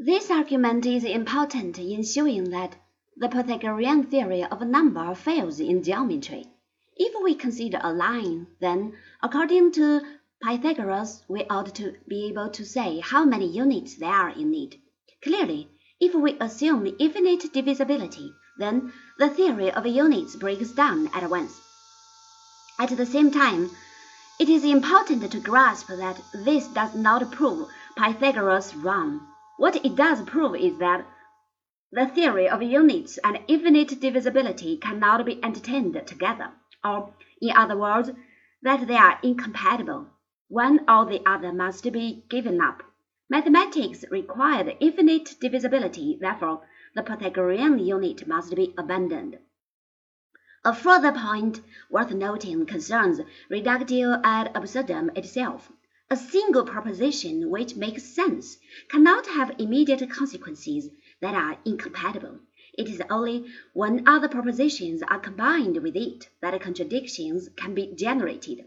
This argument is important in showing that the Pythagorean theory of number fails in geometry. If we consider a line, then, according to Pythagoras, we ought to be able to say how many units there are in it. Clearly, if we assume infinite divisibility, then the theory of units breaks down at once. At the same time, it is important to grasp that this does not prove Pythagoras wrong. What it does prove is that the theory of units and infinite divisibility cannot be entertained together, or, in other words, that they are incompatible. One or the other must be given up. Mathematics required infinite divisibility, therefore the Pythagorean unit must be abandoned. A further point worth noting concerns reductio ad absurdum itself. A single proposition which makes sense cannot have immediate consequences that are incompatible. It is only when other propositions are combined with it that contradictions can be generated.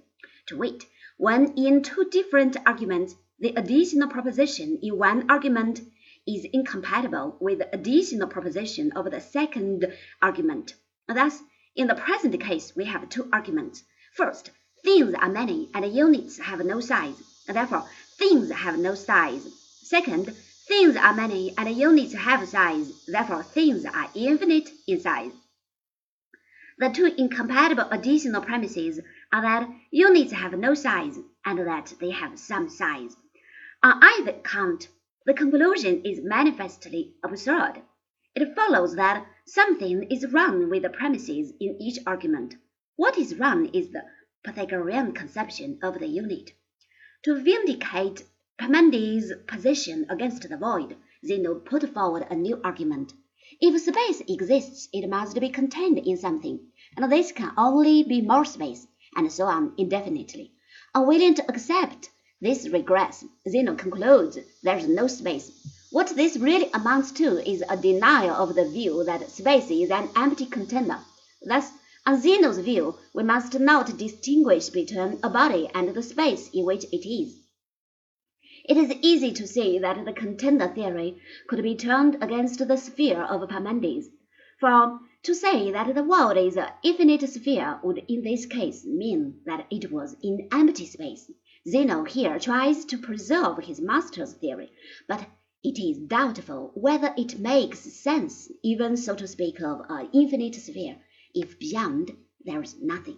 To wit, when in two different arguments the additional proposition in one argument is incompatible with the additional proposition of the second argument. Thus, in the present case, we have two arguments. First, things are many and units have no size. Therefore, things have no size. Second, things are many and units have size. Therefore, things are infinite in size. The two incompatible additional premises are that units have no size and that they have some size. On either count, the conclusion is manifestly absurd. It follows that something is wrong with the premises in each argument. What is wrong is the Pythagorean conception of the unit. To vindicate Parmenides' position against the void, Zeno put forward a new argument. If space exists, it must be contained in something, and this can only be more space, and so on indefinitely. Unwilling to accept this regress, Zeno concludes there is no space. What this really amounts to is a denial of the view that space is an empty container. Thus, on Zeno's view, we must not distinguish between a body and the space in which it is. It is easy to see that the container theory could be turned against the sphere of Parmenides, for to say that the world is an infinite sphere would in this case mean that it was in empty space. Zeno here tries to preserve his master's theory, but it is doubtful whether it makes sense even so to speak of an infinite sphere if beyond there is nothing.